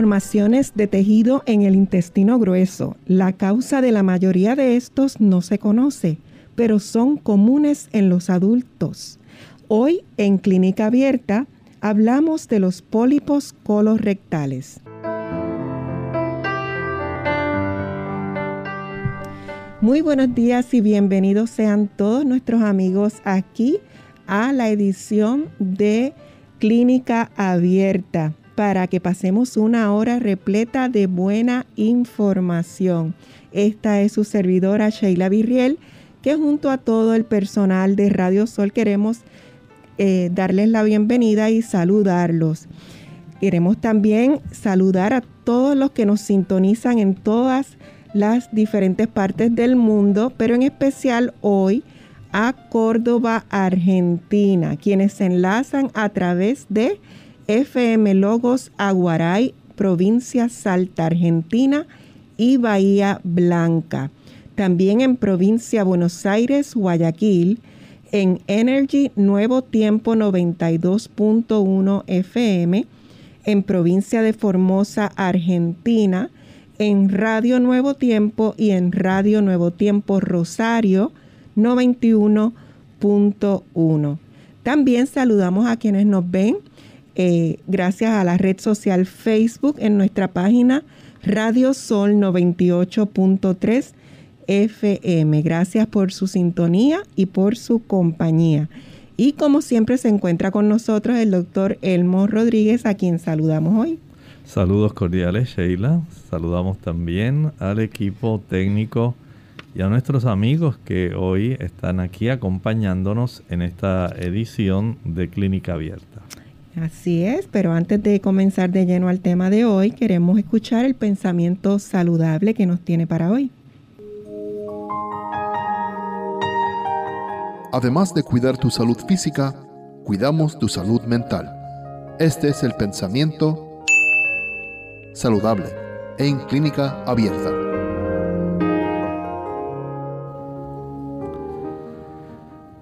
Formaciones de tejido en el intestino grueso. La causa de la mayoría de estos no se conoce, pero son comunes en los adultos. Hoy en Clínica Abierta hablamos de los pólipos colorectales. Muy buenos días y bienvenidos sean todos nuestros amigos aquí a la edición de Clínica Abierta para que pasemos una hora repleta de buena información. Esta es su servidora Sheila Virriel, que junto a todo el personal de Radio Sol queremos eh, darles la bienvenida y saludarlos. Queremos también saludar a todos los que nos sintonizan en todas las diferentes partes del mundo, pero en especial hoy a Córdoba, Argentina, quienes se enlazan a través de FM Logos Aguaray, provincia Salta, Argentina y Bahía Blanca. También en provincia Buenos Aires, Guayaquil, en Energy Nuevo Tiempo 92.1 FM, en provincia de Formosa, Argentina, en Radio Nuevo Tiempo y en Radio Nuevo Tiempo Rosario 91.1. También saludamos a quienes nos ven eh, gracias a la red social Facebook en nuestra página Radio Sol 98.3 FM. Gracias por su sintonía y por su compañía. Y como siempre se encuentra con nosotros el doctor Elmo Rodríguez, a quien saludamos hoy. Saludos cordiales, Sheila. Saludamos también al equipo técnico y a nuestros amigos que hoy están aquí acompañándonos en esta edición de Clínica Abierta. Así es, pero antes de comenzar de lleno al tema de hoy, queremos escuchar el pensamiento saludable que nos tiene para hoy. Además de cuidar tu salud física, cuidamos tu salud mental. Este es el pensamiento saludable en clínica abierta.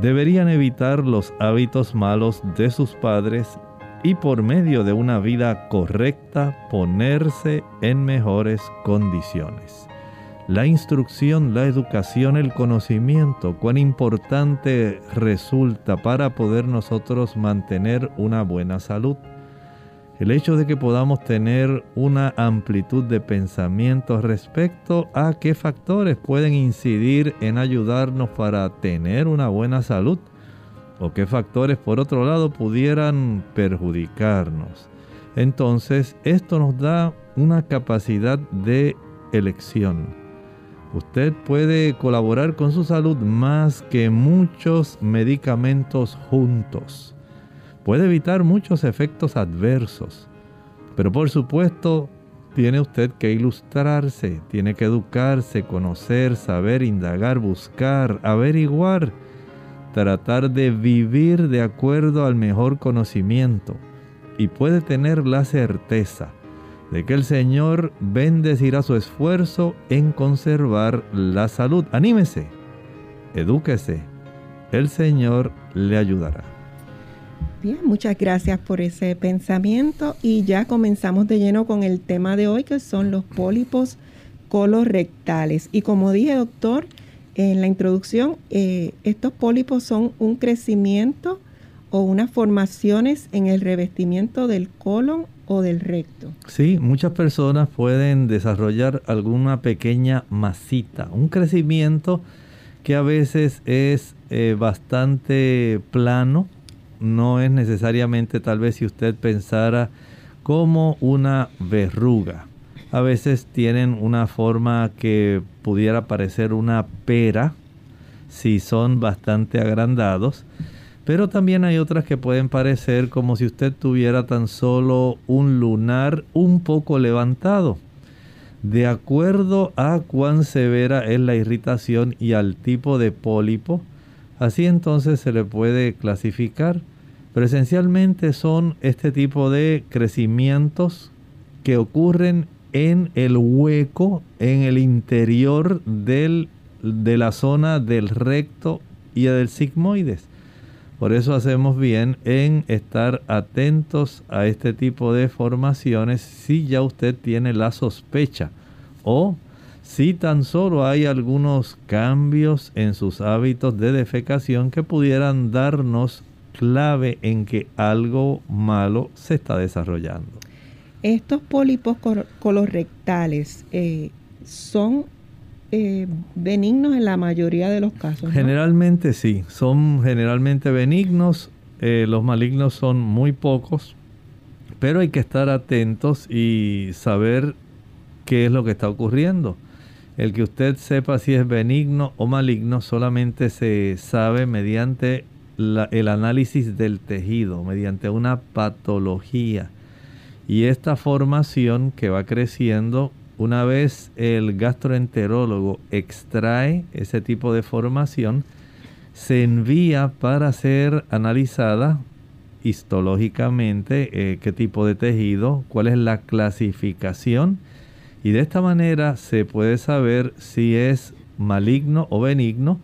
deberían evitar los hábitos malos de sus padres y por medio de una vida correcta ponerse en mejores condiciones. La instrucción, la educación, el conocimiento, cuán importante resulta para poder nosotros mantener una buena salud. El hecho de que podamos tener una amplitud de pensamientos respecto a qué factores pueden incidir en ayudarnos para tener una buena salud o qué factores por otro lado pudieran perjudicarnos. Entonces esto nos da una capacidad de elección. Usted puede colaborar con su salud más que muchos medicamentos juntos puede evitar muchos efectos adversos. Pero por supuesto, tiene usted que ilustrarse, tiene que educarse, conocer, saber, indagar, buscar, averiguar, tratar de vivir de acuerdo al mejor conocimiento. Y puede tener la certeza de que el Señor bendecirá su esfuerzo en conservar la salud. Anímese, edúquese, el Señor le ayudará. Bien, muchas gracias por ese pensamiento y ya comenzamos de lleno con el tema de hoy que son los pólipos colorectales. Y como dije, doctor, en la introducción, eh, estos pólipos son un crecimiento o unas formaciones en el revestimiento del colon o del recto. Sí, muchas personas pueden desarrollar alguna pequeña masita, un crecimiento que a veces es eh, bastante plano, no es necesariamente tal vez si usted pensara como una verruga. A veces tienen una forma que pudiera parecer una pera si son bastante agrandados pero también hay otras que pueden parecer como si usted tuviera tan solo un lunar un poco levantado. De acuerdo a cuán severa es la irritación y al tipo de pólipo, así entonces se le puede clasificar. Pero esencialmente son este tipo de crecimientos que ocurren en el hueco, en el interior del, de la zona del recto y del sigmoides. Por eso hacemos bien en estar atentos a este tipo de formaciones si ya usted tiene la sospecha o si tan solo hay algunos cambios en sus hábitos de defecación que pudieran darnos clave en que algo malo se está desarrollando. Estos pólipos colorectales eh, son eh, benignos en la mayoría de los casos. Generalmente sí, son generalmente benignos, eh, los malignos son muy pocos, pero hay que estar atentos y saber qué es lo que está ocurriendo. El que usted sepa si es benigno o maligno solamente se sabe mediante el análisis del tejido, mediante una patología. Y esta formación que va creciendo una vez el gastroenterólogo extrae ese tipo de formación, se envía para ser analizada histológicamente eh, qué tipo de tejido, cuál es la clasificación y de esta manera se puede saber si es maligno o benigno.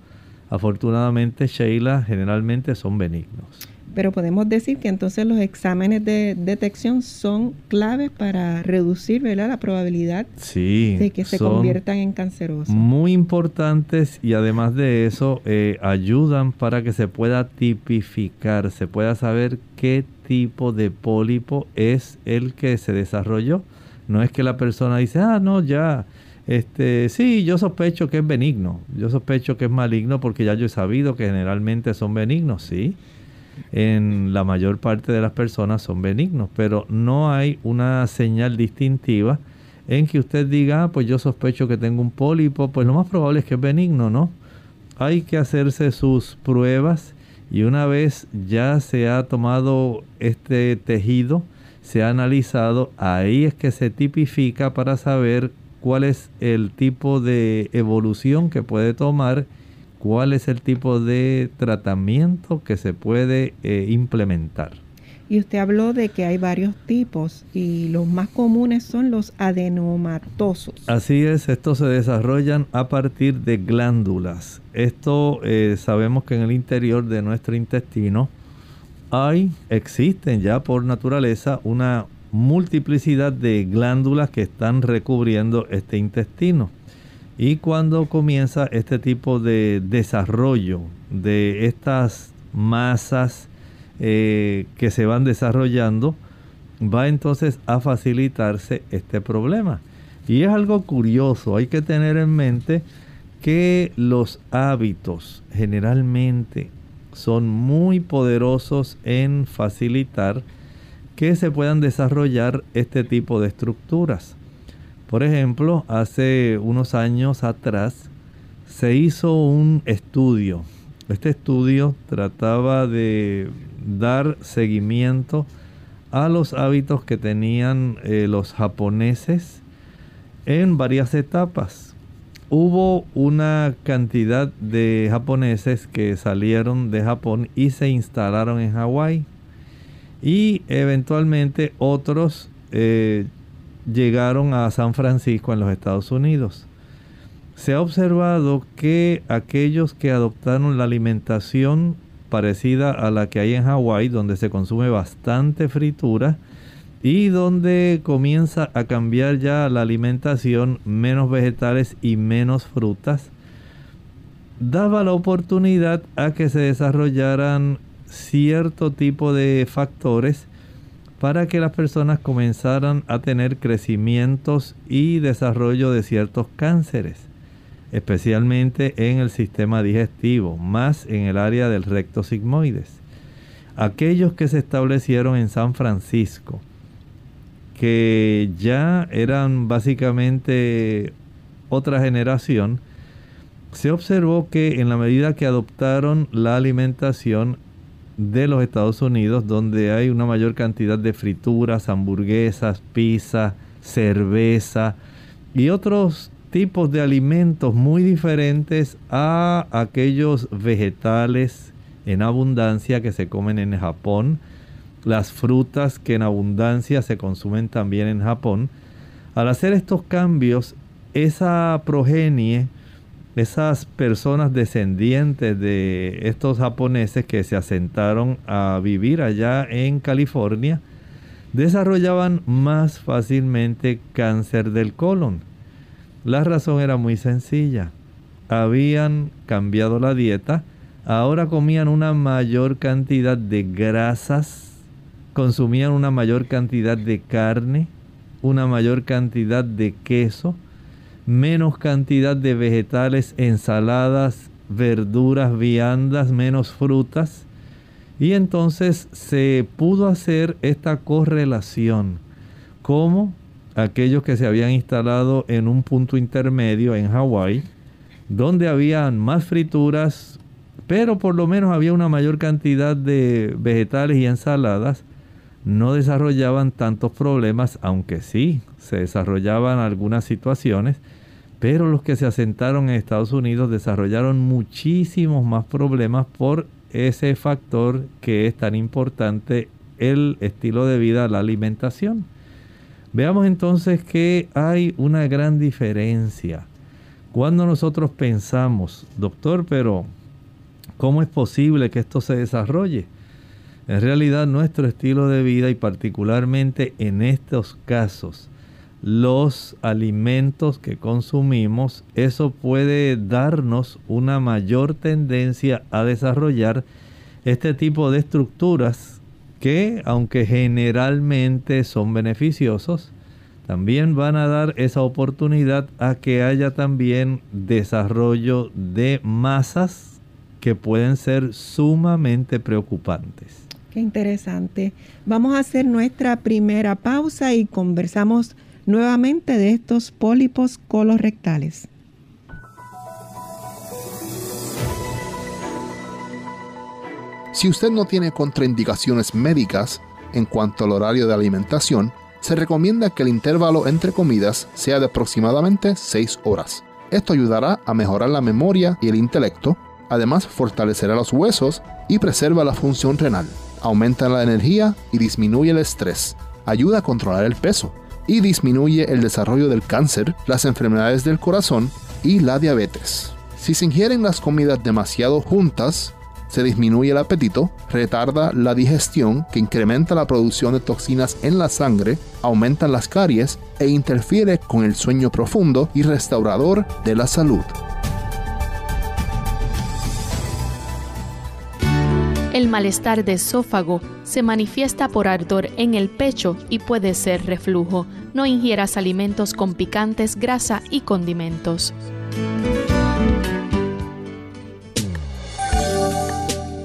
Afortunadamente, Sheila, generalmente son benignos pero podemos decir que entonces los exámenes de detección son claves para reducir la probabilidad de que se conviertan en cancerosos. Muy importantes y además de eso eh, ayudan para que se pueda tipificar, se pueda saber qué tipo de pólipo es el que se desarrolló. No es que la persona dice, ah, no, ya, este, sí, yo sospecho que es benigno, yo sospecho que es maligno porque ya yo he sabido que generalmente son benignos, sí en la mayor parte de las personas son benignos, pero no hay una señal distintiva en que usted diga, ah, pues yo sospecho que tengo un pólipo, pues lo más probable es que es benigno, ¿no? Hay que hacerse sus pruebas y una vez ya se ha tomado este tejido, se ha analizado, ahí es que se tipifica para saber cuál es el tipo de evolución que puede tomar cuál es el tipo de tratamiento que se puede eh, implementar. Y usted habló de que hay varios tipos y los más comunes son los adenomatosos. Así es, estos se desarrollan a partir de glándulas. Esto eh, sabemos que en el interior de nuestro intestino hay, existen ya por naturaleza una multiplicidad de glándulas que están recubriendo este intestino. Y cuando comienza este tipo de desarrollo de estas masas eh, que se van desarrollando, va entonces a facilitarse este problema. Y es algo curioso, hay que tener en mente que los hábitos generalmente son muy poderosos en facilitar que se puedan desarrollar este tipo de estructuras. Por ejemplo, hace unos años atrás se hizo un estudio. Este estudio trataba de dar seguimiento a los hábitos que tenían eh, los japoneses en varias etapas. Hubo una cantidad de japoneses que salieron de Japón y se instalaron en Hawái. Y eventualmente otros eh, llegaron a San Francisco en los Estados Unidos. Se ha observado que aquellos que adoptaron la alimentación parecida a la que hay en Hawái, donde se consume bastante fritura y donde comienza a cambiar ya la alimentación, menos vegetales y menos frutas, daba la oportunidad a que se desarrollaran cierto tipo de factores para que las personas comenzaran a tener crecimientos y desarrollo de ciertos cánceres, especialmente en el sistema digestivo, más en el área del recto sigmoides. Aquellos que se establecieron en San Francisco, que ya eran básicamente otra generación, se observó que en la medida que adoptaron la alimentación de los Estados Unidos, donde hay una mayor cantidad de frituras, hamburguesas, pizza, cerveza y otros tipos de alimentos muy diferentes a aquellos vegetales en abundancia que se comen en Japón, las frutas que en abundancia se consumen también en Japón. Al hacer estos cambios, esa progenie esas personas descendientes de estos japoneses que se asentaron a vivir allá en California, desarrollaban más fácilmente cáncer del colon. La razón era muy sencilla. Habían cambiado la dieta, ahora comían una mayor cantidad de grasas, consumían una mayor cantidad de carne, una mayor cantidad de queso, menos cantidad de vegetales, ensaladas, verduras, viandas, menos frutas. Y entonces se pudo hacer esta correlación como aquellos que se habían instalado en un punto intermedio en Hawái, donde habían más frituras, pero por lo menos había una mayor cantidad de vegetales y ensaladas, no desarrollaban tantos problemas, aunque sí se desarrollaban algunas situaciones pero los que se asentaron en Estados Unidos desarrollaron muchísimos más problemas por ese factor que es tan importante, el estilo de vida, la alimentación. Veamos entonces que hay una gran diferencia. Cuando nosotros pensamos, doctor, pero ¿cómo es posible que esto se desarrolle? En realidad nuestro estilo de vida y particularmente en estos casos, los alimentos que consumimos, eso puede darnos una mayor tendencia a desarrollar este tipo de estructuras que, aunque generalmente son beneficiosos, también van a dar esa oportunidad a que haya también desarrollo de masas que pueden ser sumamente preocupantes. Qué interesante. Vamos a hacer nuestra primera pausa y conversamos nuevamente de estos pólipos colorectales. Si usted no tiene contraindicaciones médicas en cuanto al horario de alimentación, se recomienda que el intervalo entre comidas sea de aproximadamente 6 horas. Esto ayudará a mejorar la memoria y el intelecto, además fortalecerá los huesos y preserva la función renal, aumenta la energía y disminuye el estrés, ayuda a controlar el peso, y disminuye el desarrollo del cáncer, las enfermedades del corazón y la diabetes. Si se ingieren las comidas demasiado juntas, se disminuye el apetito, retarda la digestión que incrementa la producción de toxinas en la sangre, aumenta las caries e interfiere con el sueño profundo y restaurador de la salud. El malestar de esófago se manifiesta por ardor en el pecho y puede ser reflujo. No ingieras alimentos con picantes, grasa y condimentos.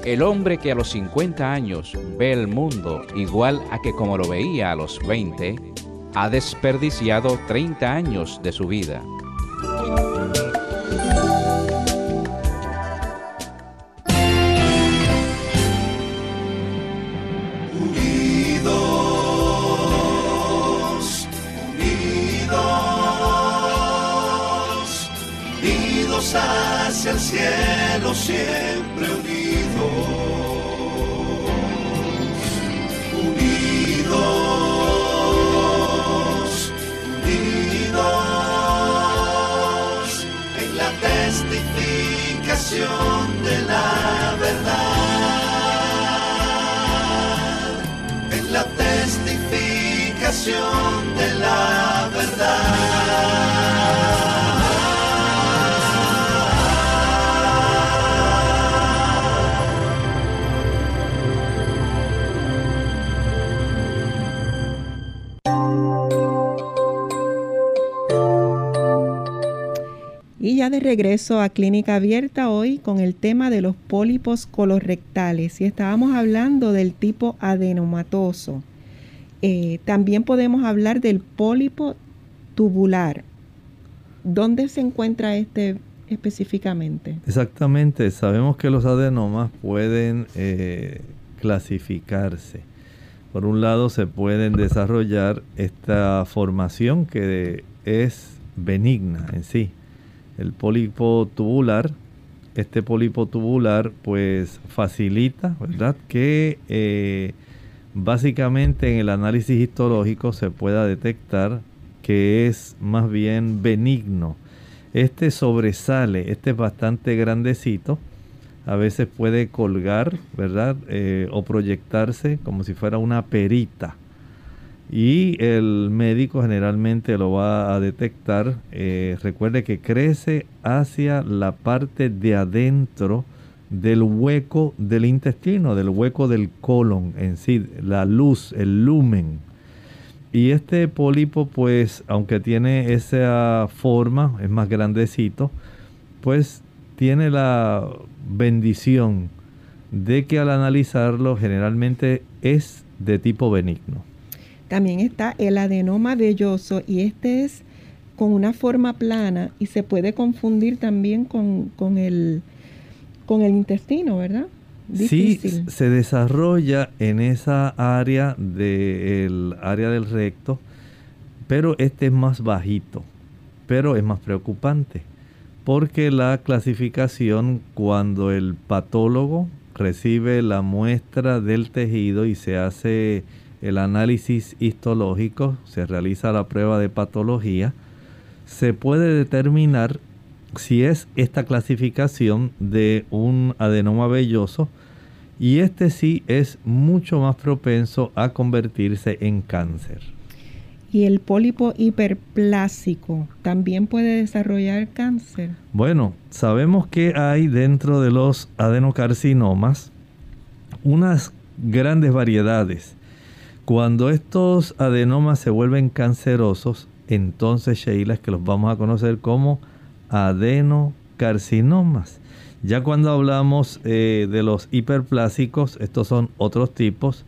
El hombre que a los 50 años ve el mundo igual a que como lo veía a los 20, ha desperdiciado 30 años de su vida. Hacia el cielo siempre regreso a Clínica Abierta hoy con el tema de los pólipos colorectales y estábamos hablando del tipo adenomatoso. Eh, también podemos hablar del pólipo tubular. ¿Dónde se encuentra este específicamente? Exactamente, sabemos que los adenomas pueden eh, clasificarse. Por un lado se pueden desarrollar esta formación que es benigna en sí. El pólipo tubular, este pólipo tubular pues facilita, ¿verdad? Que eh, básicamente en el análisis histológico se pueda detectar que es más bien benigno. Este sobresale, este es bastante grandecito, a veces puede colgar, ¿verdad? Eh, o proyectarse como si fuera una perita. Y el médico generalmente lo va a detectar. Eh, recuerde que crece hacia la parte de adentro del hueco del intestino, del hueco del colon en sí, la luz, el lumen. Y este pólipo, pues, aunque tiene esa forma, es más grandecito, pues tiene la bendición de que al analizarlo generalmente es de tipo benigno. También está el adenoma velloso y este es con una forma plana y se puede confundir también con, con el, con el intestino, ¿verdad? Sí, se desarrolla en esa área del área del recto, pero este es más bajito, pero es más preocupante, porque la clasificación cuando el patólogo recibe la muestra del tejido y se hace el análisis histológico, se realiza la prueba de patología, se puede determinar si es esta clasificación de un adenoma velloso y este sí es mucho más propenso a convertirse en cáncer. ¿Y el pólipo hiperplásico también puede desarrollar cáncer? Bueno, sabemos que hay dentro de los adenocarcinomas unas grandes variedades. Cuando estos adenomas se vuelven cancerosos, entonces Sheila es que los vamos a conocer como adenocarcinomas. Ya cuando hablamos eh, de los hiperplásicos, estos son otros tipos,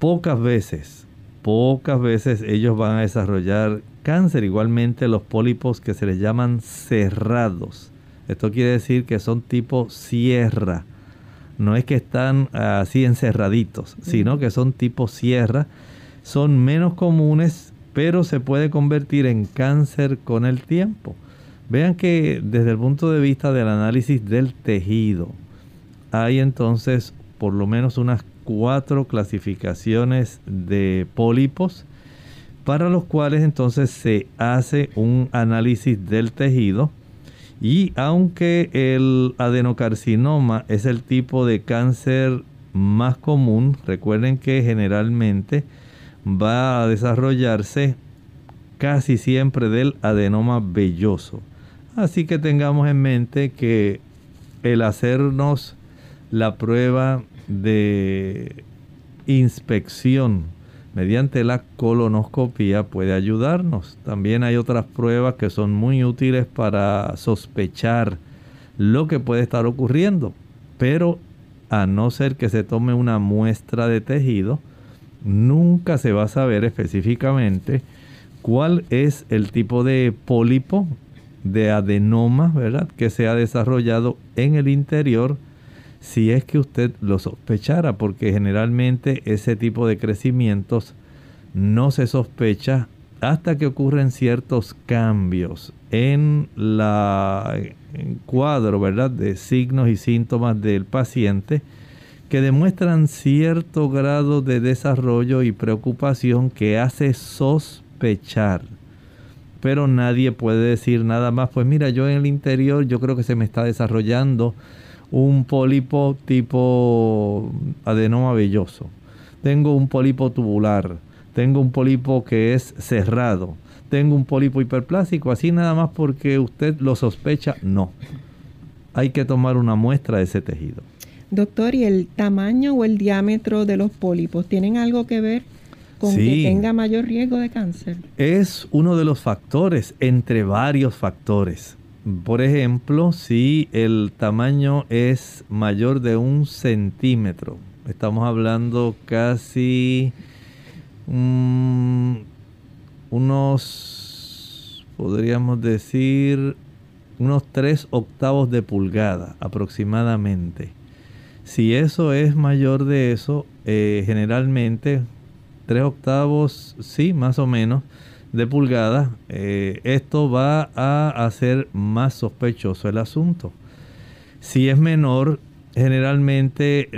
pocas veces, pocas veces ellos van a desarrollar cáncer. Igualmente los pólipos que se les llaman cerrados. Esto quiere decir que son tipo sierra. No es que están así encerraditos, sino que son tipo sierra. Son menos comunes, pero se puede convertir en cáncer con el tiempo. Vean que desde el punto de vista del análisis del tejido, hay entonces por lo menos unas cuatro clasificaciones de pólipos para los cuales entonces se hace un análisis del tejido y aunque el adenocarcinoma es el tipo de cáncer más común, recuerden que generalmente va a desarrollarse casi siempre del adenoma velloso. Así que tengamos en mente que el hacernos la prueba de inspección mediante la colonoscopia puede ayudarnos. También hay otras pruebas que son muy útiles para sospechar lo que puede estar ocurriendo. Pero a no ser que se tome una muestra de tejido, nunca se va a saber específicamente cuál es el tipo de pólipo de adenoma, ¿verdad? Que se ha desarrollado en el interior si es que usted lo sospechara, porque generalmente ese tipo de crecimientos no se sospecha hasta que ocurren ciertos cambios en la cuadro, ¿verdad? De signos y síntomas del paciente que demuestran cierto grado de desarrollo y preocupación que hace sospechar pero nadie puede decir nada más, pues mira, yo en el interior yo creo que se me está desarrollando un pólipo tipo adenoma velloso. Tengo un pólipo tubular, tengo un pólipo que es cerrado, tengo un pólipo hiperplásico, así nada más porque usted lo sospecha, no. Hay que tomar una muestra de ese tejido. Doctor, ¿y el tamaño o el diámetro de los pólipos tienen algo que ver con que tenga mayor riesgo de cáncer? Es uno de los factores, entre varios factores. Por ejemplo, si el tamaño es mayor de un centímetro, estamos hablando casi mm, unos, podríamos decir, unos 3 octavos de pulgada aproximadamente. Si eso es mayor de eso, eh, generalmente 3 octavos, sí, más o menos, de pulgada, eh, esto va a hacer más sospechoso el asunto. Si es menor, generalmente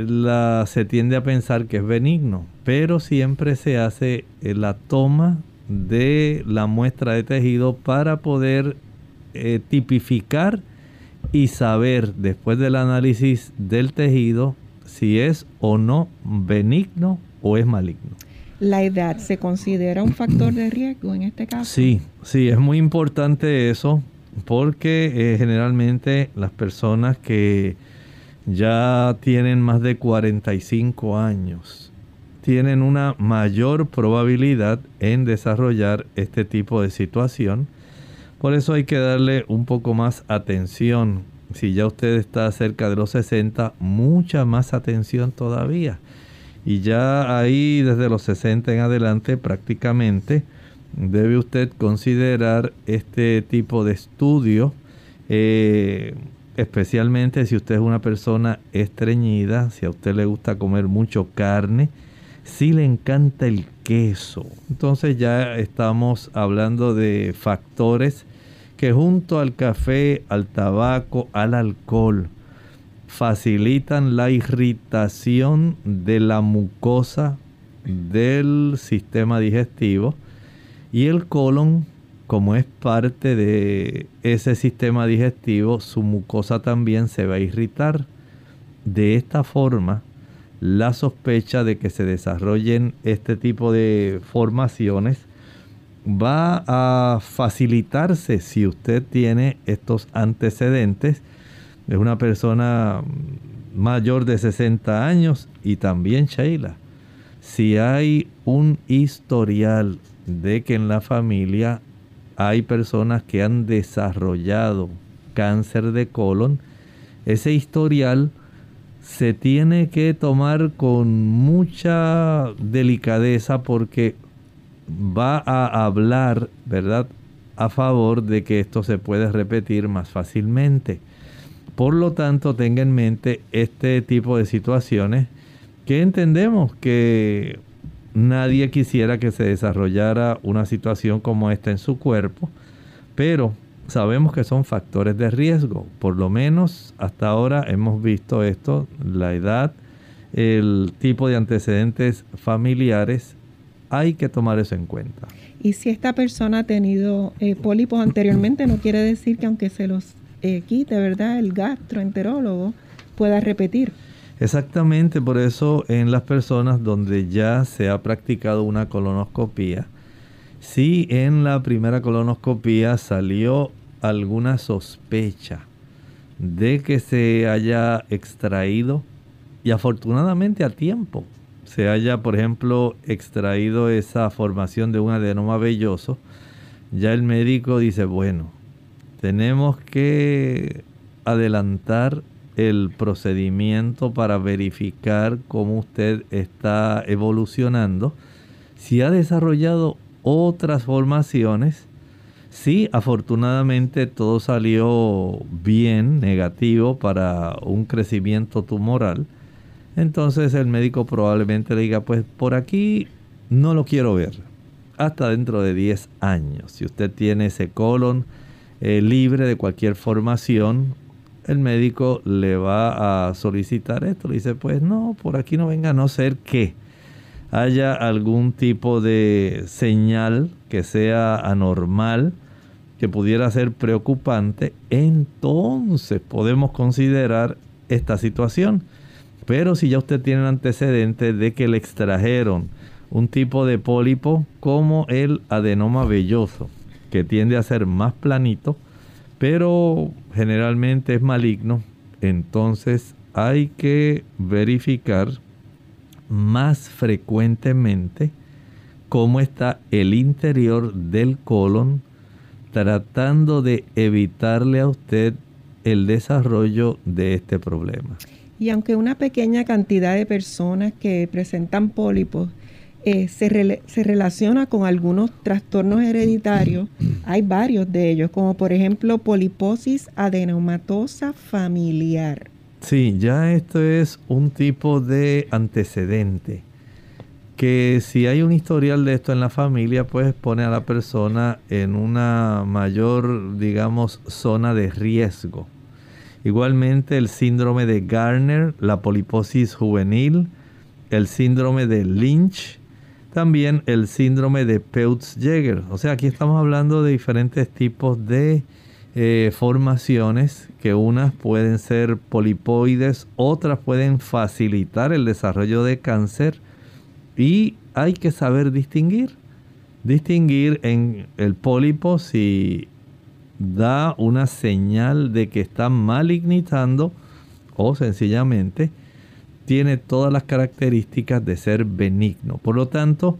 se tiende a pensar que es benigno, pero siempre se hace eh, la toma de la muestra de tejido para poder eh, tipificar y saber después del análisis del tejido si es o no benigno o es maligno. ¿La edad se considera un factor de riesgo en este caso? Sí, sí, es muy importante eso porque eh, generalmente las personas que ya tienen más de 45 años tienen una mayor probabilidad en desarrollar este tipo de situación. Por eso hay que darle un poco más atención. Si ya usted está cerca de los 60, mucha más atención todavía. Y ya ahí desde los 60 en adelante prácticamente debe usted considerar este tipo de estudio, eh, especialmente si usted es una persona estreñida, si a usted le gusta comer mucho carne, si le encanta el queso. Entonces ya estamos hablando de factores que junto al café, al tabaco, al alcohol, facilitan la irritación de la mucosa del sistema digestivo y el colon como es parte de ese sistema digestivo su mucosa también se va a irritar. De esta forma la sospecha de que se desarrollen este tipo de formaciones va a facilitarse si usted tiene estos antecedentes es una persona mayor de 60 años y también Sheila. Si hay un historial de que en la familia hay personas que han desarrollado cáncer de colon, ese historial se tiene que tomar con mucha delicadeza porque va a hablar, ¿verdad?, a favor de que esto se puede repetir más fácilmente. Por lo tanto, tenga en mente este tipo de situaciones que entendemos que nadie quisiera que se desarrollara una situación como esta en su cuerpo, pero sabemos que son factores de riesgo. Por lo menos hasta ahora hemos visto esto, la edad, el tipo de antecedentes familiares, hay que tomar eso en cuenta. Y si esta persona ha tenido eh, pólipos anteriormente, no quiere decir que aunque se los eh, quite, ¿verdad? El gastroenterólogo pueda repetir. Exactamente, por eso en las personas donde ya se ha practicado una colonoscopía, si en la primera colonoscopía salió alguna sospecha de que se haya extraído y afortunadamente a tiempo se haya, por ejemplo, extraído esa formación de un adenoma velloso, ya el médico dice, bueno, tenemos que adelantar el procedimiento para verificar cómo usted está evolucionando. Si ha desarrollado otras formaciones, si afortunadamente todo salió bien, negativo para un crecimiento tumoral, entonces el médico probablemente le diga, pues por aquí no lo quiero ver. Hasta dentro de 10 años. Si usted tiene ese colon, eh, libre de cualquier formación, el médico le va a solicitar esto. Le dice, pues no, por aquí no venga a no ser que haya algún tipo de señal que sea anormal, que pudiera ser preocupante, entonces podemos considerar esta situación. Pero si ya usted tiene el antecedente de que le extrajeron un tipo de pólipo como el adenoma velloso, que tiende a ser más planito, pero generalmente es maligno. Entonces hay que verificar más frecuentemente cómo está el interior del colon tratando de evitarle a usted el desarrollo de este problema. Y aunque una pequeña cantidad de personas que presentan pólipos eh, se, se, relaciona con algunos trastornos hereditarios, hay varios de ellos, como por ejemplo poliposis adenomatosa familiar. Sí, ya esto es un tipo de antecedente que si hay un historial de esto en la familia, pues pone a la persona en una mayor, digamos, zona de riesgo. Igualmente el síndrome de Garner, la poliposis juvenil, el síndrome de Lynch, también el síndrome de Peutz-Jeghers. O sea, aquí estamos hablando de diferentes tipos de eh, formaciones que unas pueden ser polipoides, otras pueden facilitar el desarrollo de cáncer y hay que saber distinguir. Distinguir en el pólipo si da una señal de que está malignizando o sencillamente tiene todas las características de ser benigno. Por lo tanto,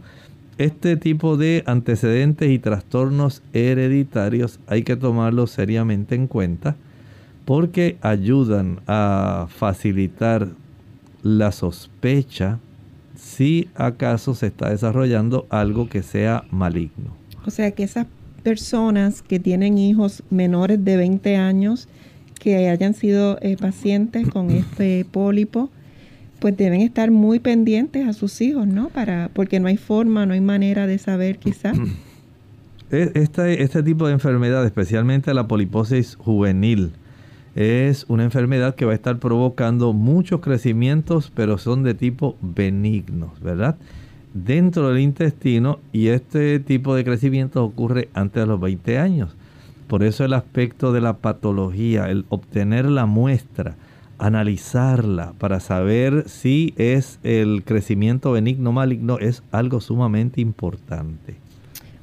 este tipo de antecedentes y trastornos hereditarios hay que tomarlos seriamente en cuenta porque ayudan a facilitar la sospecha si acaso se está desarrollando algo que sea maligno. O sea que esas personas que tienen hijos menores de 20 años que hayan sido eh, pacientes con este pólipo, pues deben estar muy pendientes a sus hijos, ¿no? Para, porque no hay forma, no hay manera de saber quizás. E, este, este tipo de enfermedad, especialmente la poliposis juvenil, es una enfermedad que va a estar provocando muchos crecimientos, pero son de tipo benignos, ¿verdad? dentro del intestino y este tipo de crecimiento ocurre antes de los 20 años. Por eso el aspecto de la patología, el obtener la muestra, analizarla para saber si es el crecimiento benigno o maligno es algo sumamente importante.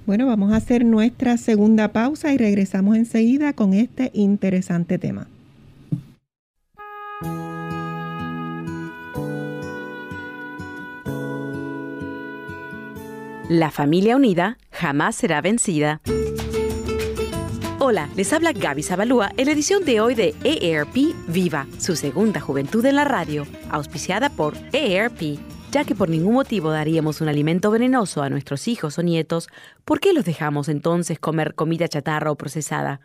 Bueno, vamos a hacer nuestra segunda pausa y regresamos enseguida con este interesante tema. La familia unida jamás será vencida. Hola, les habla Gaby Zabalúa en la edición de hoy de EARP Viva, su segunda juventud en la radio, auspiciada por EARP ya que por ningún motivo daríamos un alimento venenoso a nuestros hijos o nietos, ¿por qué los dejamos entonces comer comida chatarra o procesada?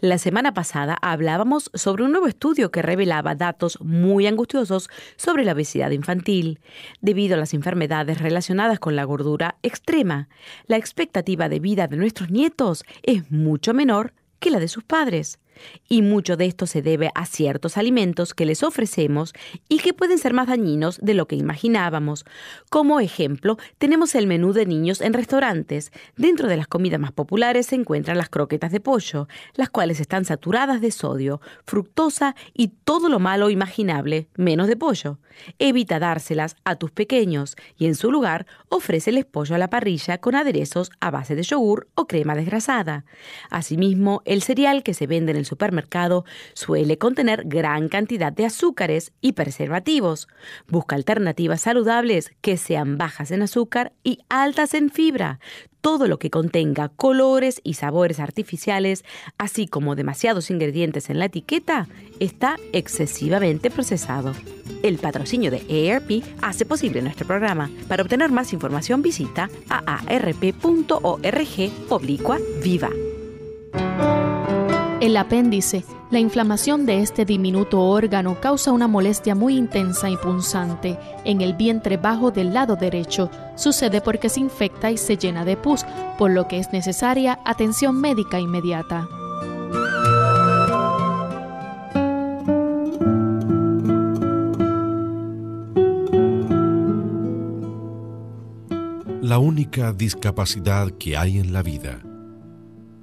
La semana pasada hablábamos sobre un nuevo estudio que revelaba datos muy angustiosos sobre la obesidad infantil. Debido a las enfermedades relacionadas con la gordura extrema, la expectativa de vida de nuestros nietos es mucho menor que la de sus padres. Y mucho de esto se debe a ciertos alimentos que les ofrecemos y que pueden ser más dañinos de lo que imaginábamos. Como ejemplo, tenemos el menú de niños en restaurantes. Dentro de las comidas más populares se encuentran las croquetas de pollo, las cuales están saturadas de sodio, fructosa y todo lo malo imaginable, menos de pollo. Evita dárselas a tus pequeños y en su lugar ofréceles pollo a la parrilla con aderezos a base de yogur o crema desgrasada. Asimismo, el cereal que se vende en el supermercado suele contener gran cantidad de azúcares y preservativos. Busca alternativas saludables que sean bajas en azúcar y altas en fibra todo lo que contenga colores y sabores artificiales, así como demasiados ingredientes en la etiqueta, está excesivamente procesado. El patrocinio de ERP hace posible nuestro programa. Para obtener más información visita aarp.org oblicua viva. El apéndice, la inflamación de este diminuto órgano causa una molestia muy intensa y punzante en el vientre bajo del lado derecho. Sucede porque se infecta y se llena de pus, por lo que es necesaria atención médica inmediata. La única discapacidad que hay en la vida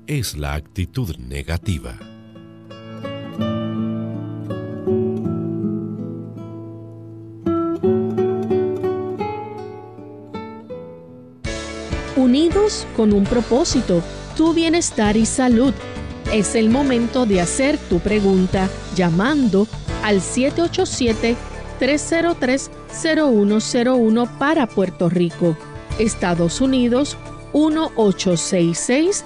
es la actitud negativa. Unidos con un propósito, tu bienestar y salud. Es el momento de hacer tu pregunta llamando al 787-303-0101 para Puerto Rico, Estados Unidos 1866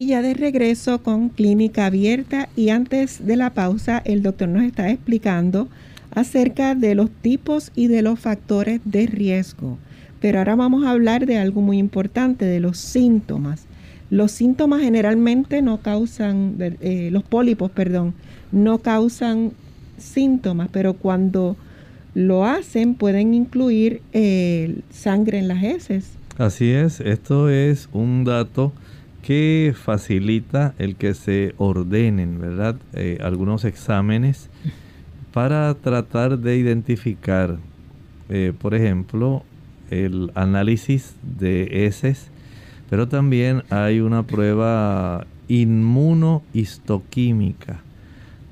Y ya de regreso con Clínica Abierta y antes de la pausa el doctor nos está explicando acerca de los tipos y de los factores de riesgo. Pero ahora vamos a hablar de algo muy importante, de los síntomas. Los síntomas generalmente no causan, eh, los pólipos, perdón, no causan síntomas, pero cuando lo hacen pueden incluir eh, sangre en las heces. Así es, esto es un dato que facilita el que se ordenen, ¿verdad? Eh, algunos exámenes para tratar de identificar, eh, por ejemplo, el análisis de heces, pero también hay una prueba inmunohistoquímica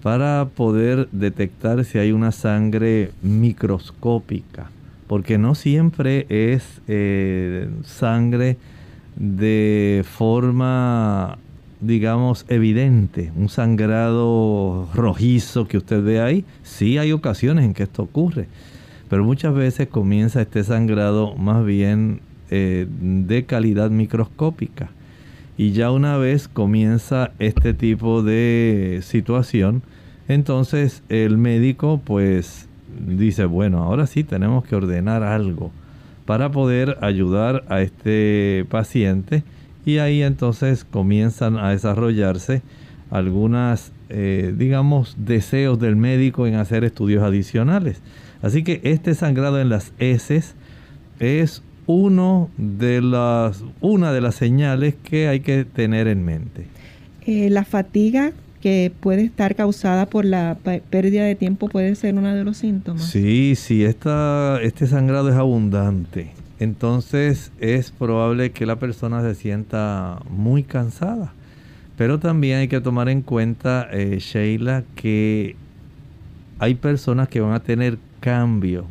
para poder detectar si hay una sangre microscópica, porque no siempre es eh, sangre de forma digamos, evidente, un sangrado rojizo que usted ve ahí, sí hay ocasiones en que esto ocurre, pero muchas veces comienza este sangrado más bien eh, de calidad microscópica. Y ya una vez comienza este tipo de situación, entonces el médico pues dice, bueno, ahora sí tenemos que ordenar algo para poder ayudar a este paciente y ahí entonces comienzan a desarrollarse algunas, eh, digamos, deseos del médico en hacer estudios adicionales. Así que este sangrado en las heces es uno de las, una de las señales que hay que tener en mente. Eh, la fatiga que puede estar causada por la pérdida de tiempo puede ser uno de los síntomas. Sí, sí, esta, este sangrado es abundante entonces es probable que la persona se sienta muy cansada. Pero también hay que tomar en cuenta, eh, Sheila, que hay personas que van a tener cambio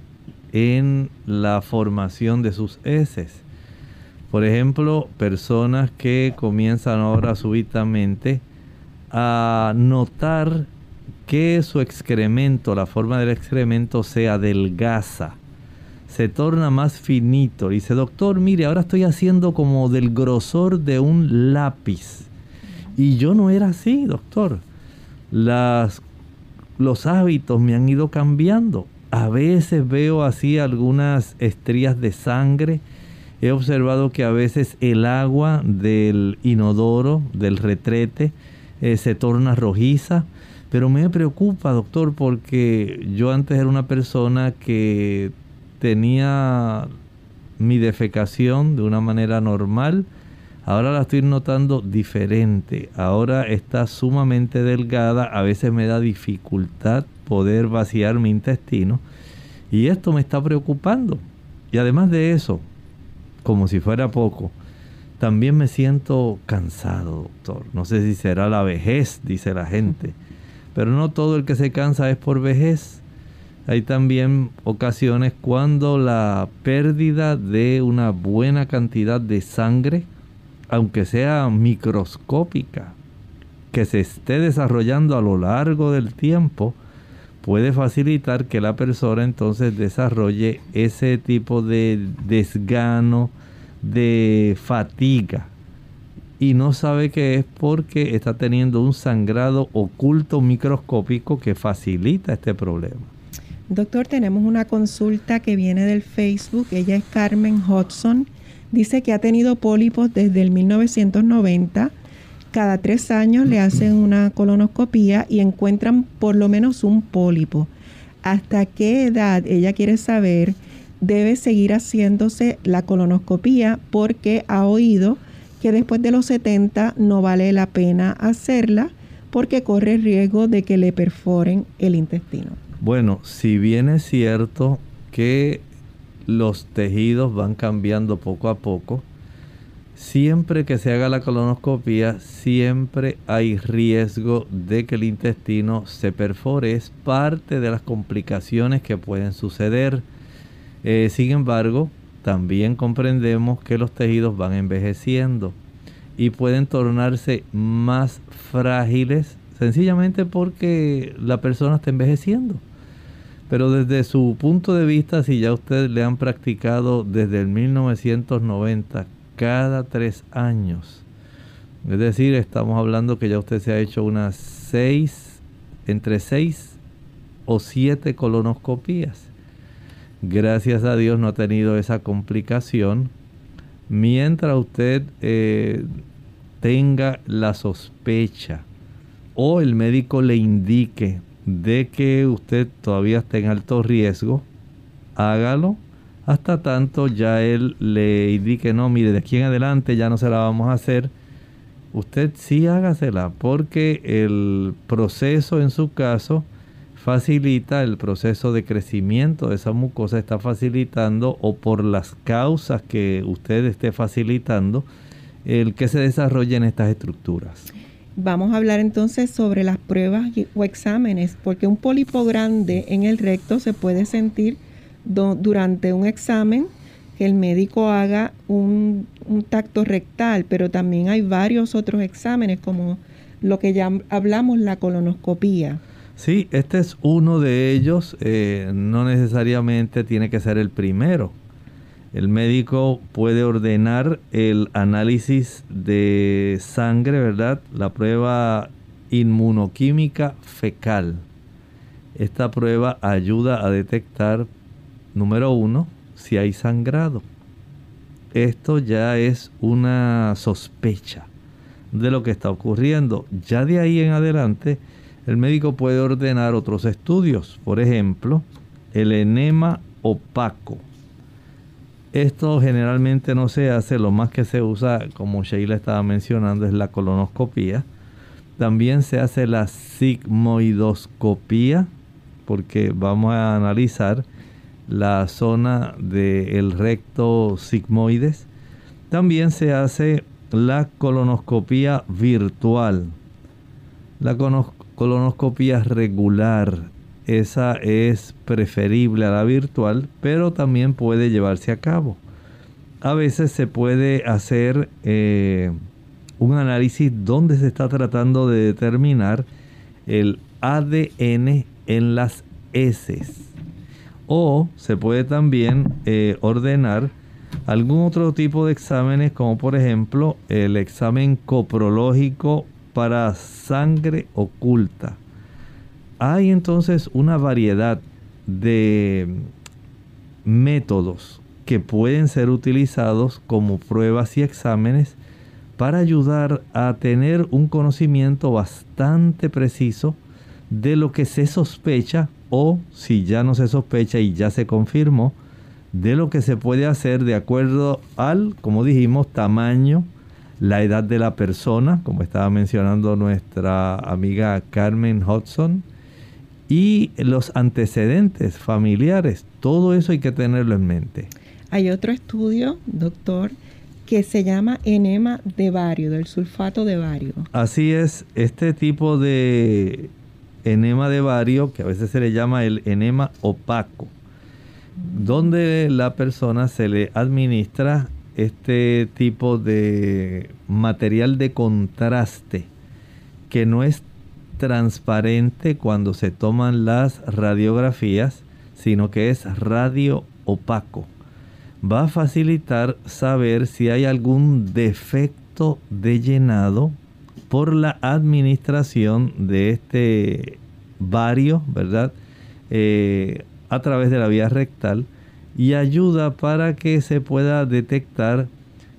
en la formación de sus heces. Por ejemplo, personas que comienzan ahora súbitamente a notar que su excremento, la forma del excremento se adelgaza se torna más finito. Dice, doctor, mire, ahora estoy haciendo como del grosor de un lápiz. Y yo no era así, doctor. Las, los hábitos me han ido cambiando. A veces veo así algunas estrías de sangre. He observado que a veces el agua del inodoro, del retrete, eh, se torna rojiza. Pero me preocupa, doctor, porque yo antes era una persona que tenía mi defecación de una manera normal, ahora la estoy notando diferente. Ahora está sumamente delgada, a veces me da dificultad poder vaciar mi intestino y esto me está preocupando. Y además de eso, como si fuera poco, también me siento cansado, doctor. No sé si será la vejez, dice la gente. Pero no todo el que se cansa es por vejez. Hay también ocasiones cuando la pérdida de una buena cantidad de sangre, aunque sea microscópica, que se esté desarrollando a lo largo del tiempo, puede facilitar que la persona entonces desarrolle ese tipo de desgano, de fatiga. Y no sabe que es porque está teniendo un sangrado oculto microscópico que facilita este problema. Doctor, tenemos una consulta que viene del Facebook. Ella es Carmen Hodgson. Dice que ha tenido pólipos desde el 1990. Cada tres años le hacen una colonoscopía y encuentran por lo menos un pólipo. ¿Hasta qué edad ella quiere saber debe seguir haciéndose la colonoscopía? Porque ha oído que después de los 70 no vale la pena hacerla porque corre riesgo de que le perforen el intestino. Bueno, si bien es cierto que los tejidos van cambiando poco a poco, siempre que se haga la colonoscopia, siempre hay riesgo de que el intestino se perfore. Es parte de las complicaciones que pueden suceder. Eh, sin embargo, también comprendemos que los tejidos van envejeciendo y pueden tornarse más frágiles sencillamente porque la persona está envejeciendo. Pero desde su punto de vista, si ya ustedes le han practicado desde el 1990 cada tres años, es decir, estamos hablando que ya usted se ha hecho unas seis, entre seis o siete colonoscopías. Gracias a Dios no ha tenido esa complicación. Mientras usted eh, tenga la sospecha o el médico le indique de que usted todavía está en alto riesgo, hágalo hasta tanto ya él le indique, no, mire, de aquí en adelante ya no se la vamos a hacer. Usted sí hágasela porque el proceso en su caso facilita el proceso de crecimiento de esa mucosa, está facilitando o por las causas que usted esté facilitando el que se desarrollen estas estructuras. Vamos a hablar entonces sobre las pruebas o exámenes, porque un pólipo grande en el recto se puede sentir durante un examen que el médico haga un, un, tacto rectal, pero también hay varios otros exámenes como lo que ya hablamos, la colonoscopía. Sí, este es uno de ellos, eh, no necesariamente tiene que ser el primero. El médico puede ordenar el análisis de sangre, ¿verdad? La prueba inmunoquímica fecal. Esta prueba ayuda a detectar, número uno, si hay sangrado. Esto ya es una sospecha de lo que está ocurriendo. Ya de ahí en adelante, el médico puede ordenar otros estudios. Por ejemplo, el enema opaco esto generalmente no se hace, lo más que se usa, como Sheila estaba mencionando, es la colonoscopía. También se hace la sigmoidoscopía, porque vamos a analizar la zona del recto sigmoides. También se hace la colonoscopía virtual. La colonoscopía regular esa es preferible a la virtual, pero también puede llevarse a cabo. A veces se puede hacer eh, un análisis donde se está tratando de determinar el ADN en las heces. O se puede también eh, ordenar algún otro tipo de exámenes, como por ejemplo el examen coprológico para sangre oculta. Hay entonces una variedad de métodos que pueden ser utilizados como pruebas y exámenes para ayudar a tener un conocimiento bastante preciso de lo que se sospecha o si ya no se sospecha y ya se confirmó, de lo que se puede hacer de acuerdo al, como dijimos, tamaño, la edad de la persona, como estaba mencionando nuestra amiga Carmen Hudson, y los antecedentes familiares. Todo eso hay que tenerlo en mente. Hay otro estudio, doctor, que se llama enema de bario, del sulfato de bario. Así es, este tipo de enema de bario, que a veces se le llama el enema opaco, donde la persona se le administra este tipo de material de contraste que no es transparente cuando se toman las radiografías, sino que es radio opaco. Va a facilitar saber si hay algún defecto de llenado por la administración de este vario, ¿verdad? Eh, a través de la vía rectal y ayuda para que se pueda detectar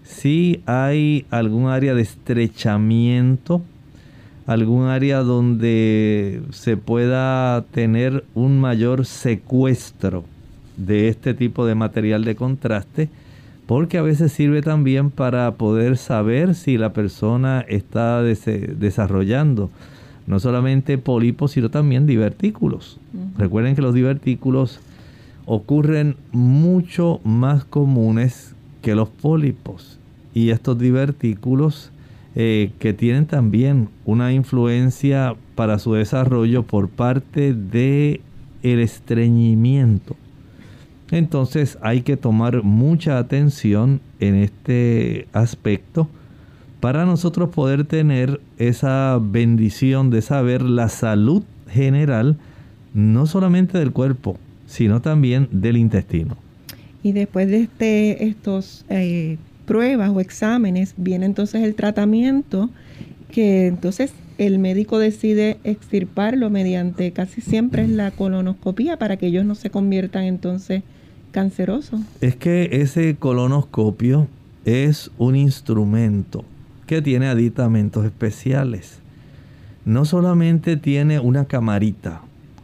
si hay algún área de estrechamiento algún área donde se pueda tener un mayor secuestro de este tipo de material de contraste, porque a veces sirve también para poder saber si la persona está desarrollando no solamente pólipos, sino también divertículos. Recuerden que los divertículos ocurren mucho más comunes que los pólipos y estos divertículos eh, que tienen también una influencia para su desarrollo por parte de el estreñimiento. Entonces hay que tomar mucha atención en este aspecto para nosotros poder tener esa bendición de saber la salud general, no solamente del cuerpo, sino también del intestino. Y después de este, estos eh, pruebas o exámenes, viene entonces el tratamiento que entonces el médico decide extirparlo mediante casi siempre es la colonoscopía para que ellos no se conviertan entonces cancerosos. Es que ese colonoscopio es un instrumento que tiene aditamentos especiales. No solamente tiene una camarita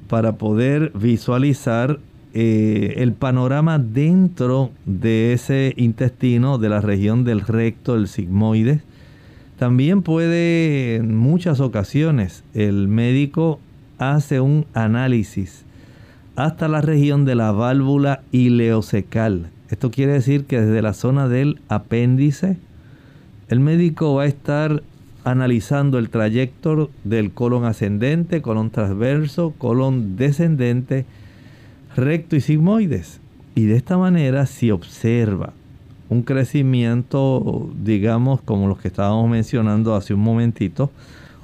para poder visualizar eh, el panorama dentro de ese intestino, de la región del recto, el sigmoides. También puede, en muchas ocasiones, el médico hace un análisis hasta la región de la válvula ileocecal. Esto quiere decir que desde la zona del apéndice, el médico va a estar analizando el trayecto del colon ascendente, colon transverso, colon descendente, recto y sigmoides. Y de esta manera si observa un crecimiento, digamos, como los que estábamos mencionando hace un momentito,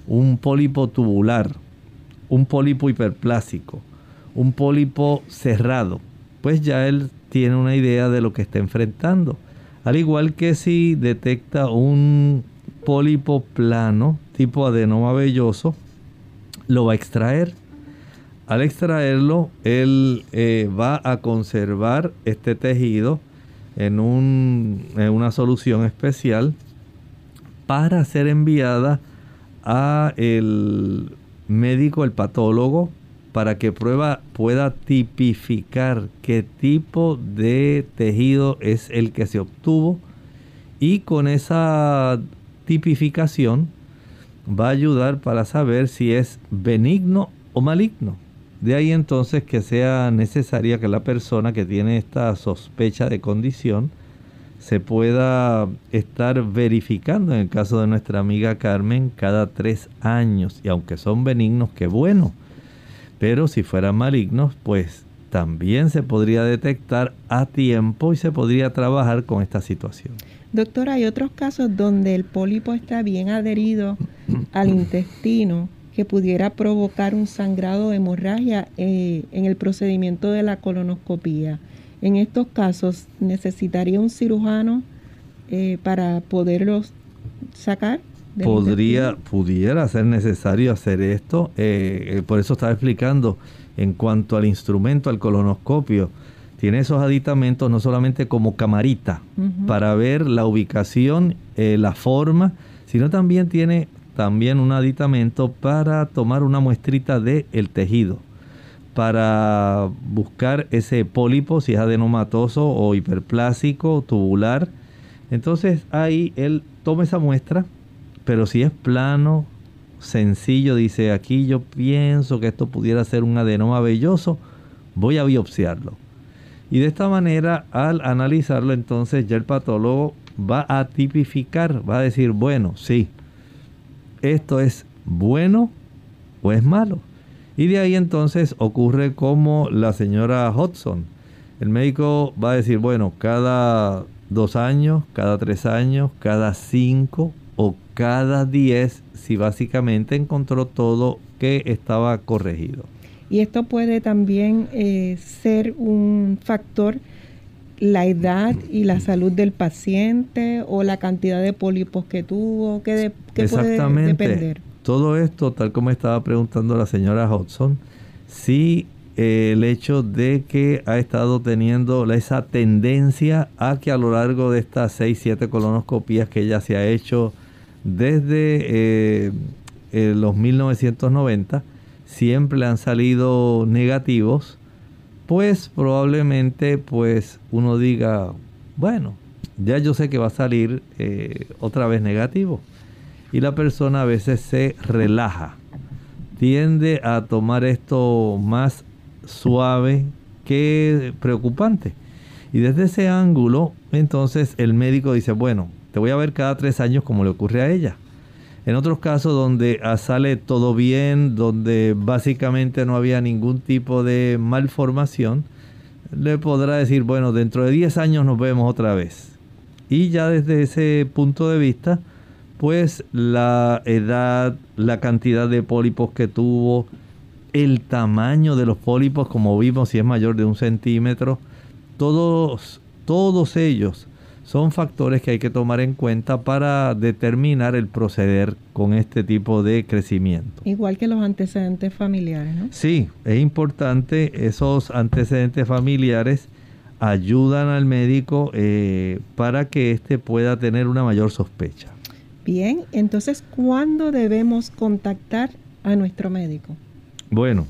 un pólipo tubular, un pólipo hiperplásico, un pólipo cerrado, pues ya él tiene una idea de lo que está enfrentando. Al igual que si detecta un pólipo plano tipo adenoma velloso, lo va a extraer. Al extraerlo, él eh, va a conservar este tejido en, una solución especial para ser enviada a el médico, el patólogo, para que prueba, pueda tipificar qué tipo de tejido es el que se obtuvo. Y con esa tipificación va a ayudar para saber si es benigno o maligno. De ahí entonces que sea necesaria que la persona que tiene esta sospecha de condición se pueda estar verificando en el caso de nuestra amiga Carmen cada tres años. Y aunque son benignos, qué bueno. Pero si fueran malignos, pues también se podría detectar a tiempo y se podría trabajar con esta situación. Doctor, hay otros casos donde el pólipo está bien adherido al intestino que pudiera provocar un sangrado de hemorragia eh, en el procedimiento de la colonoscopía. En estos casos, ¿necesitaría un cirujano eh, para poderlos sacar? Podría, pudiera ser necesario hacer esto. Eh, por eso estaba explicando en cuanto al instrumento, al colonoscopio. Tiene esos aditamentos no solamente como camarita para ver la ubicación, la forma, sino también tiene también un aditamento para tomar una muestrita del el tejido, para buscar ese pólipo, si es adenomatoso o hiperplásico, tubular. Entonces ahí él toma esa muestra, pero si es plano, sencillo, dice aquí yo pienso que esto pudiera ser un adenoma velloso, voy a biopsiarlo. Y de esta manera, al analizarlo, entonces ya el patólogo va a tipificar, va a decir, bueno, sí, esto es bueno o es malo. Y de ahí entonces ocurre como la señora Hudson. El médico va a decir, bueno, cada dos años, cada tres años, cada cinco o cada diez, si básicamente encontró todo que estaba corregido. Y esto puede también eh, ser un factor la edad y la salud del paciente o la cantidad de pólipos que tuvo, que, puede depender. Todo esto, tal como estaba preguntando la señora Hudson, sí eh, el hecho de que ha estado teniendo esa tendencia a que a lo largo de estas 6, 7 colonoscopías que ella se ha hecho desde eh, eh, los 1990, siempre han salido negativos pues probablemente pues uno diga, bueno, ya yo sé que va a salir eh, otra vez negativo. Y la persona a veces se relaja, tiende a tomar esto más suave que preocupante. Y desde ese ángulo, entonces el médico dice, bueno, te voy a ver cada tres años como le ocurre a ella. En otros casos donde ah, sale todo bien, donde básicamente no había ningún tipo de malformación, le podrá decir, bueno, dentro de 10 años nos vemos otra vez. Y ya desde ese punto de vista, pues la edad, la cantidad de pólipos que tuvo, el tamaño de los pólipos, como vimos, si es mayor de un centímetro, todos, todos ellos son factores que hay que tomar en cuenta para determinar el proceder con este tipo de crecimiento. Igual que los antecedentes familiares, ¿no? Sí, es importante, esos antecedentes familiares ayudan al médico eh, para que éste pueda tener una mayor sospecha. Bien, entonces, ¿cuándo debemos contactar a nuestro médico? Bueno,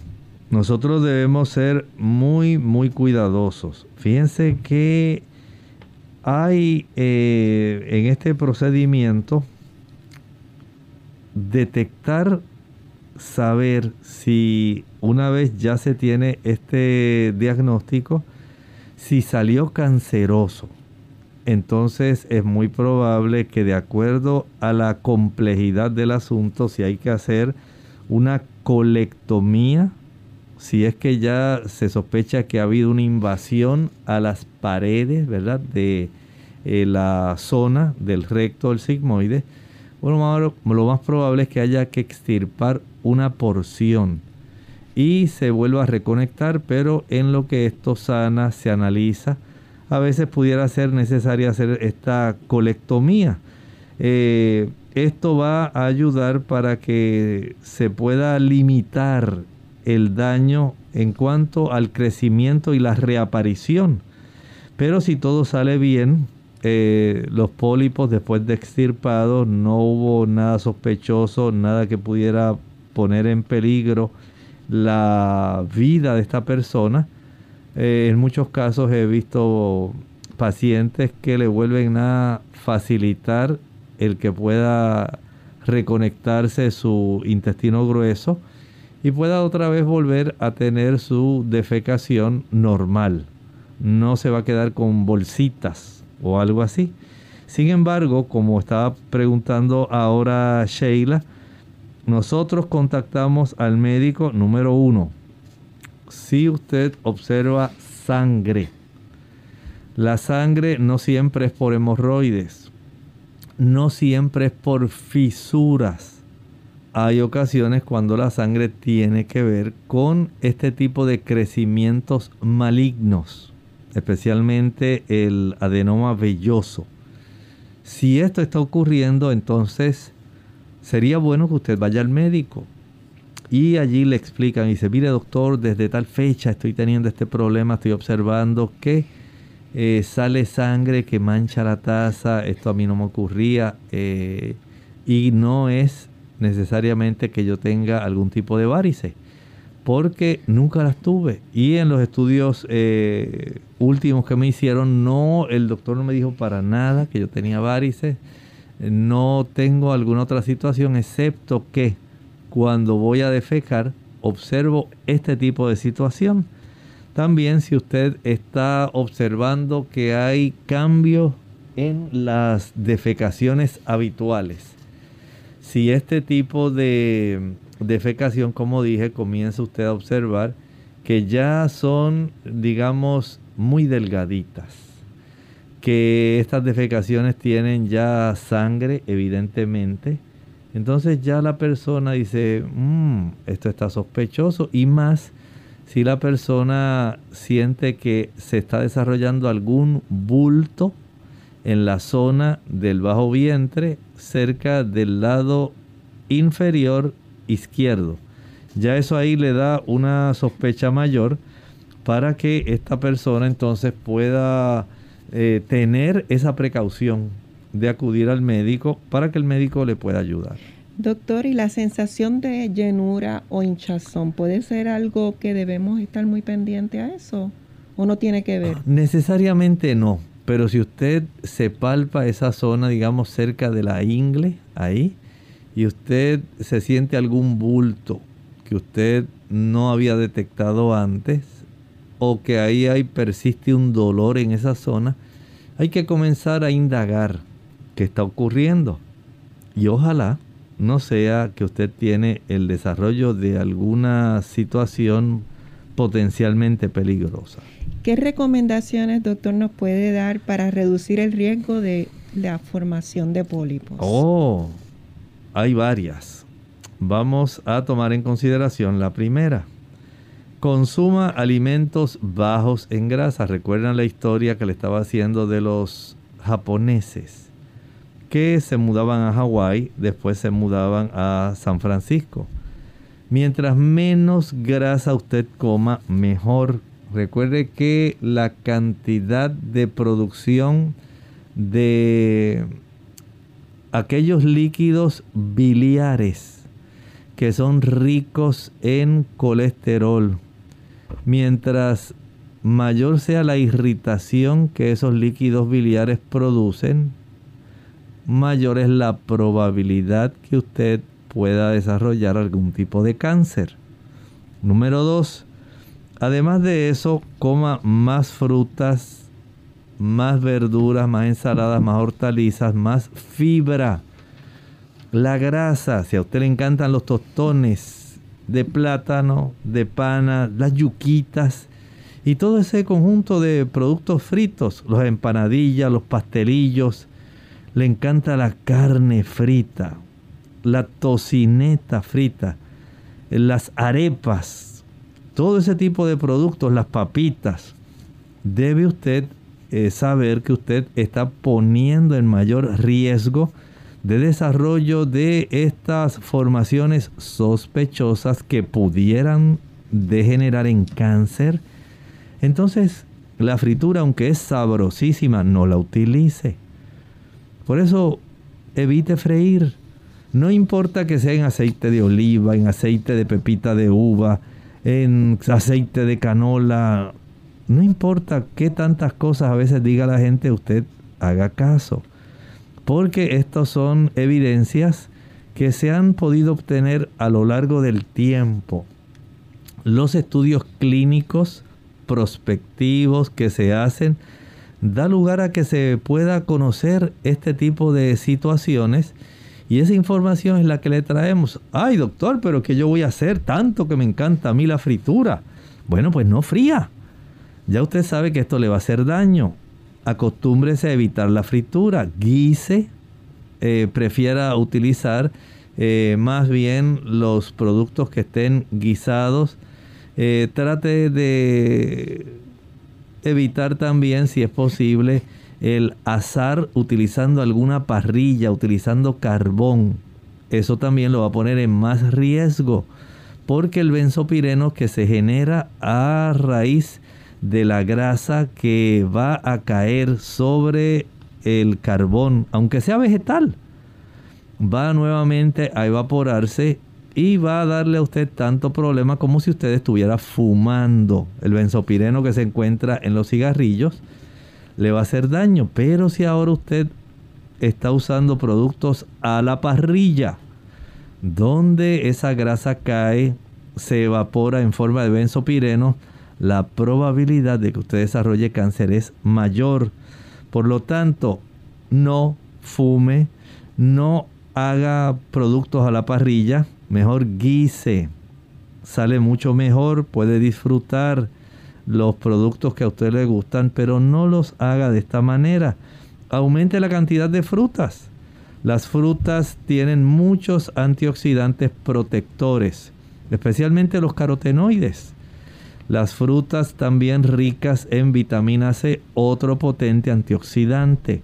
nosotros debemos ser muy, muy cuidadosos. Fíjense que hay eh, en este procedimiento detectar, saber si una vez ya se tiene este diagnóstico, si salió canceroso. Entonces es muy probable que de acuerdo a la complejidad del asunto, si hay que hacer una colectomía, si es que ya se sospecha que ha habido una invasión a las paredes, ¿verdad? De eh, la zona del recto del sigmoide, bueno, lo más probable es que haya que extirpar una porción y se vuelva a reconectar, pero en lo que esto sana, se analiza, a veces pudiera ser necesaria hacer esta colectomía. Eh, esto va a ayudar para que se pueda limitar el daño en cuanto al crecimiento y la reaparición. Pero si todo sale bien, eh, los pólipos después de extirpados no hubo nada sospechoso, nada que pudiera poner en peligro la vida de esta persona. Eh, en muchos casos he visto pacientes que le vuelven a facilitar el que pueda reconectarse su intestino grueso y pueda otra vez volver a tener su defecación normal. No se va a quedar con bolsitas o algo así. Sin embargo, como estaba preguntando ahora Sheila, nosotros contactamos al médico número uno. Si usted observa sangre, la sangre no siempre es por hemorroides, no siempre es por fisuras hay ocasiones cuando la sangre tiene que ver con este tipo de crecimientos malignos, especialmente el adenoma velloso. Si esto está ocurriendo, entonces sería bueno que usted vaya al médico y allí le explican y dice, mire doctor, desde tal fecha estoy teniendo este problema, estoy observando que eh, sale sangre que mancha la taza, esto a mí no me ocurría eh, y no es necesariamente que yo tenga algún tipo de varices, porque nunca las tuve. Y en los estudios eh, últimos que me hicieron, no, el doctor no me dijo para nada que yo tenía varices. No tengo alguna otra situación, excepto que cuando voy a defecar, observo este tipo de situación. También si usted está observando que hay cambios en las defecaciones habituales, si este tipo de defecación, como dije, comienza usted a observar que ya son, digamos, muy delgaditas, que estas defecaciones tienen ya sangre, evidentemente, entonces ya la persona dice, mmm, esto está sospechoso y más si la persona siente que se está desarrollando algún bulto en la zona del bajo vientre cerca del lado inferior izquierdo. Ya eso ahí le da una sospecha mayor para que esta persona entonces pueda eh, tener esa precaución de acudir al médico para que el médico le pueda ayudar. Doctor, ¿y la sensación de llenura o hinchazón puede ser algo que debemos estar muy pendiente a eso? ¿O no tiene que ver? Necesariamente no. Pero si usted se palpa esa zona, digamos, cerca de la ingle, ahí, y usted se siente algún bulto que usted no había detectado antes, o que ahí hay, persiste un dolor en esa zona, hay que comenzar a indagar qué está ocurriendo. Y ojalá no sea que usted tiene el desarrollo de alguna situación potencialmente peligrosa. ¿Qué recomendaciones, doctor, nos puede dar para reducir el riesgo de la formación de pólipos? Oh, hay varias. Vamos a tomar en consideración la primera. Consuma alimentos bajos en grasa. Recuerdan la historia que le estaba haciendo de los japoneses que se mudaban a Hawái, después se mudaban a San Francisco. Mientras menos grasa usted coma, mejor. Recuerde que la cantidad de producción de aquellos líquidos biliares que son ricos en colesterol, mientras mayor sea la irritación que esos líquidos biliares producen, mayor es la probabilidad que usted pueda desarrollar algún tipo de cáncer. Número dos, además de eso, coma más frutas, más verduras, más ensaladas, más hortalizas, más fibra. La grasa, si a usted le encantan los tostones de plátano, de pana, las yuquitas y todo ese conjunto de productos fritos, los empanadillas, los pastelillos, le encanta la carne frita, la tocineta frita, las arepas, todo ese tipo de productos, las papitas. Debe usted eh, saber que usted está poniendo en mayor riesgo de desarrollo de estas formaciones sospechosas que pudieran degenerar en cáncer. Entonces, la fritura, aunque es sabrosísima, no la utilice. Por eso evite freír. No importa que sea en aceite de oliva, en aceite de pepita de uva, en aceite de canola. No importa qué tantas cosas a veces diga la gente, usted haga caso. Porque estas son evidencias que se han podido obtener a lo largo del tiempo. Los estudios clínicos prospectivos que se hacen da lugar a que se pueda conocer este tipo de situaciones y esa información es la que le traemos. Ay, doctor, pero ¿qué yo voy a hacer? Tanto que me encanta a mí la fritura. Bueno, pues no fría. Ya usted sabe que esto le va a hacer daño. Acostúmbrese a evitar la fritura. Guise. Eh, prefiera utilizar eh, más bien los productos que estén guisados. Eh, trate de evitar también, si es posible, el azar utilizando alguna parrilla, utilizando carbón. Eso también lo va a poner en más riesgo, porque el benzopireno que se genera a raíz de la grasa que va a caer sobre el carbón, aunque sea vegetal, va nuevamente a evaporarse y va a darle a usted tanto problema como si usted estuviera fumando. El benzopireno que se encuentra en los cigarrillos le va a hacer daño, pero si ahora usted está usando productos a la parrilla, donde esa grasa cae, se evapora en forma de benzopireno, la probabilidad de que usted desarrolle cáncer es mayor. Por lo tanto, no fume, no haga productos a la parrilla, mejor guise, sale mucho mejor, puede disfrutar los productos que a usted le gustan, pero no los haga de esta manera. Aumente la cantidad de frutas. Las frutas tienen muchos antioxidantes protectores, especialmente los carotenoides. Las frutas también ricas en vitamina C, otro potente antioxidante.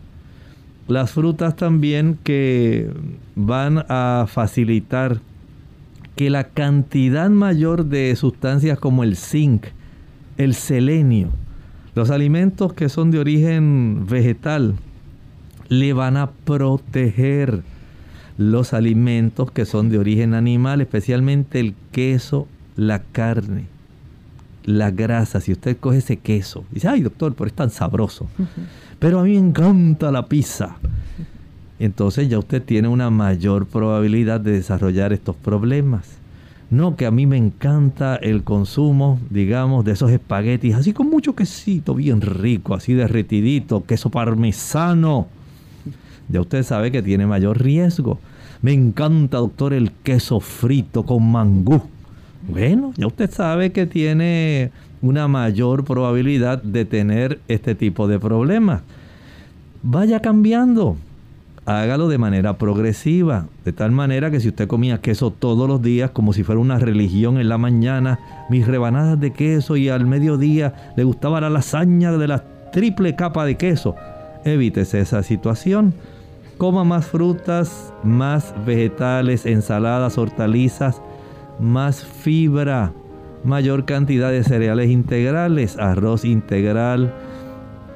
Las frutas también que van a facilitar que la cantidad mayor de sustancias como el zinc, el selenio, los alimentos que son de origen vegetal, le van a proteger los alimentos que son de origen animal, especialmente el queso, la carne, la grasa. Si usted coge ese queso, dice, ay doctor, pero es tan sabroso. Pero a mí me encanta la pizza. Entonces ya usted tiene una mayor probabilidad de desarrollar estos problemas. No, que a mí me encanta el consumo, digamos, de esos espaguetis, así con mucho quesito, bien rico, así derretidito, queso parmesano. ya usted sabe que tiene mayor riesgo. Me encanta, doctor, el queso frito con mangú. Bueno, ya usted sabe que tiene una mayor probabilidad de tener este tipo de problemas. Vaya cambiando. Hágalo de manera progresiva, de tal manera que si usted comía queso todos los días como si fuera una religión en la mañana, mis rebanadas de queso y al mediodía le gustaba la lasaña de la triple capa de queso, evítese esa situación. Coma más frutas, más vegetales, ensaladas, hortalizas, más fibra, mayor cantidad de cereales integrales, arroz integral,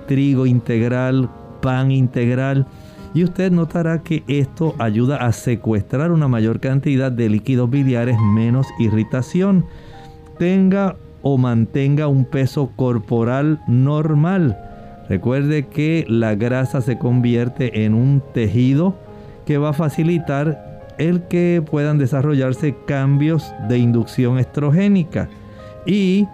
trigo integral, pan integral. Y usted notará que esto ayuda a secuestrar una mayor cantidad de líquidos biliares, menos irritación. Tenga o mantenga un peso corporal normal. Recuerde que la grasa se convierte en un tejido que va a facilitar el que puedan desarrollarse cambios de inducción estrogénica y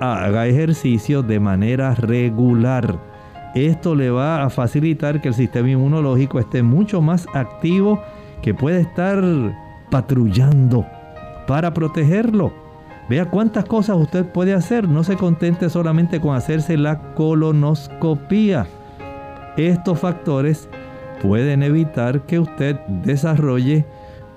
haga ejercicio de manera regular. Esto le va a facilitar que el sistema inmunológico esté mucho más activo, que puede estar patrullando para protegerlo. Vea cuántas cosas usted puede hacer. No se contente solamente con hacerse la colonoscopía. Estos factores pueden evitar que usted desarrolle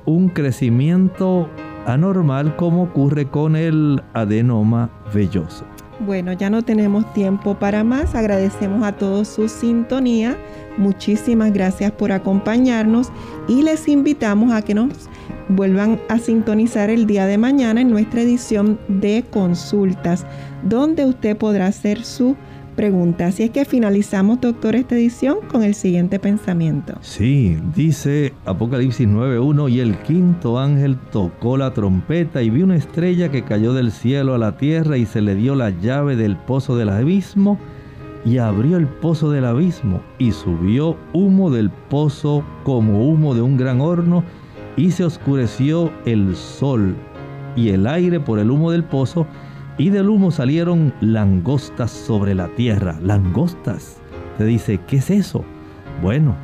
un crecimiento anormal como ocurre con el adenoma velloso. Bueno, ya no tenemos tiempo para más. Agradecemos a todos su sintonía. Muchísimas gracias por acompañarnos y les invitamos a que nos vuelvan a sintonizar el día de mañana en nuestra edición de consultas, donde usted podrá hacer su pregunta. Así es que finalizamos, doctor, esta edición con el siguiente pensamiento. Sí, dice Apocalipsis 9.1, y el quinto ángel tocó la trompeta y vi una estrella que cayó del cielo a la tierra y se le dio la llave del pozo del abismo y abrió el pozo del abismo y subió humo del pozo como humo de un gran horno y se oscureció el sol y el aire por el humo del pozo y del humo salieron langostas sobre la tierra. Langostas. Te dice, ¿qué es eso? Bueno,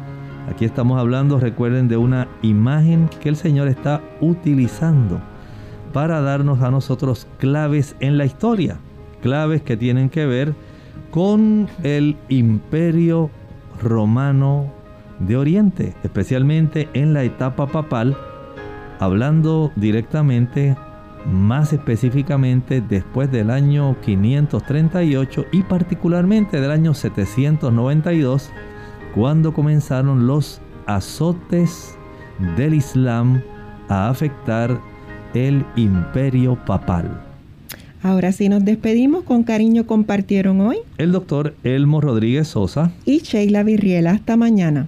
aquí estamos hablando, recuerden, de una imagen que el Señor está utilizando para darnos a nosotros claves en la historia. Claves que tienen que ver con el imperio romano de Oriente, especialmente en la etapa papal, hablando directamente más específicamente después del año 538 y particularmente del año 792, cuando comenzaron los azotes del Islam a afectar el imperio papal. Ahora sí nos despedimos, con cariño compartieron hoy el doctor Elmo Rodríguez Sosa y Sheila Virriela. Hasta mañana.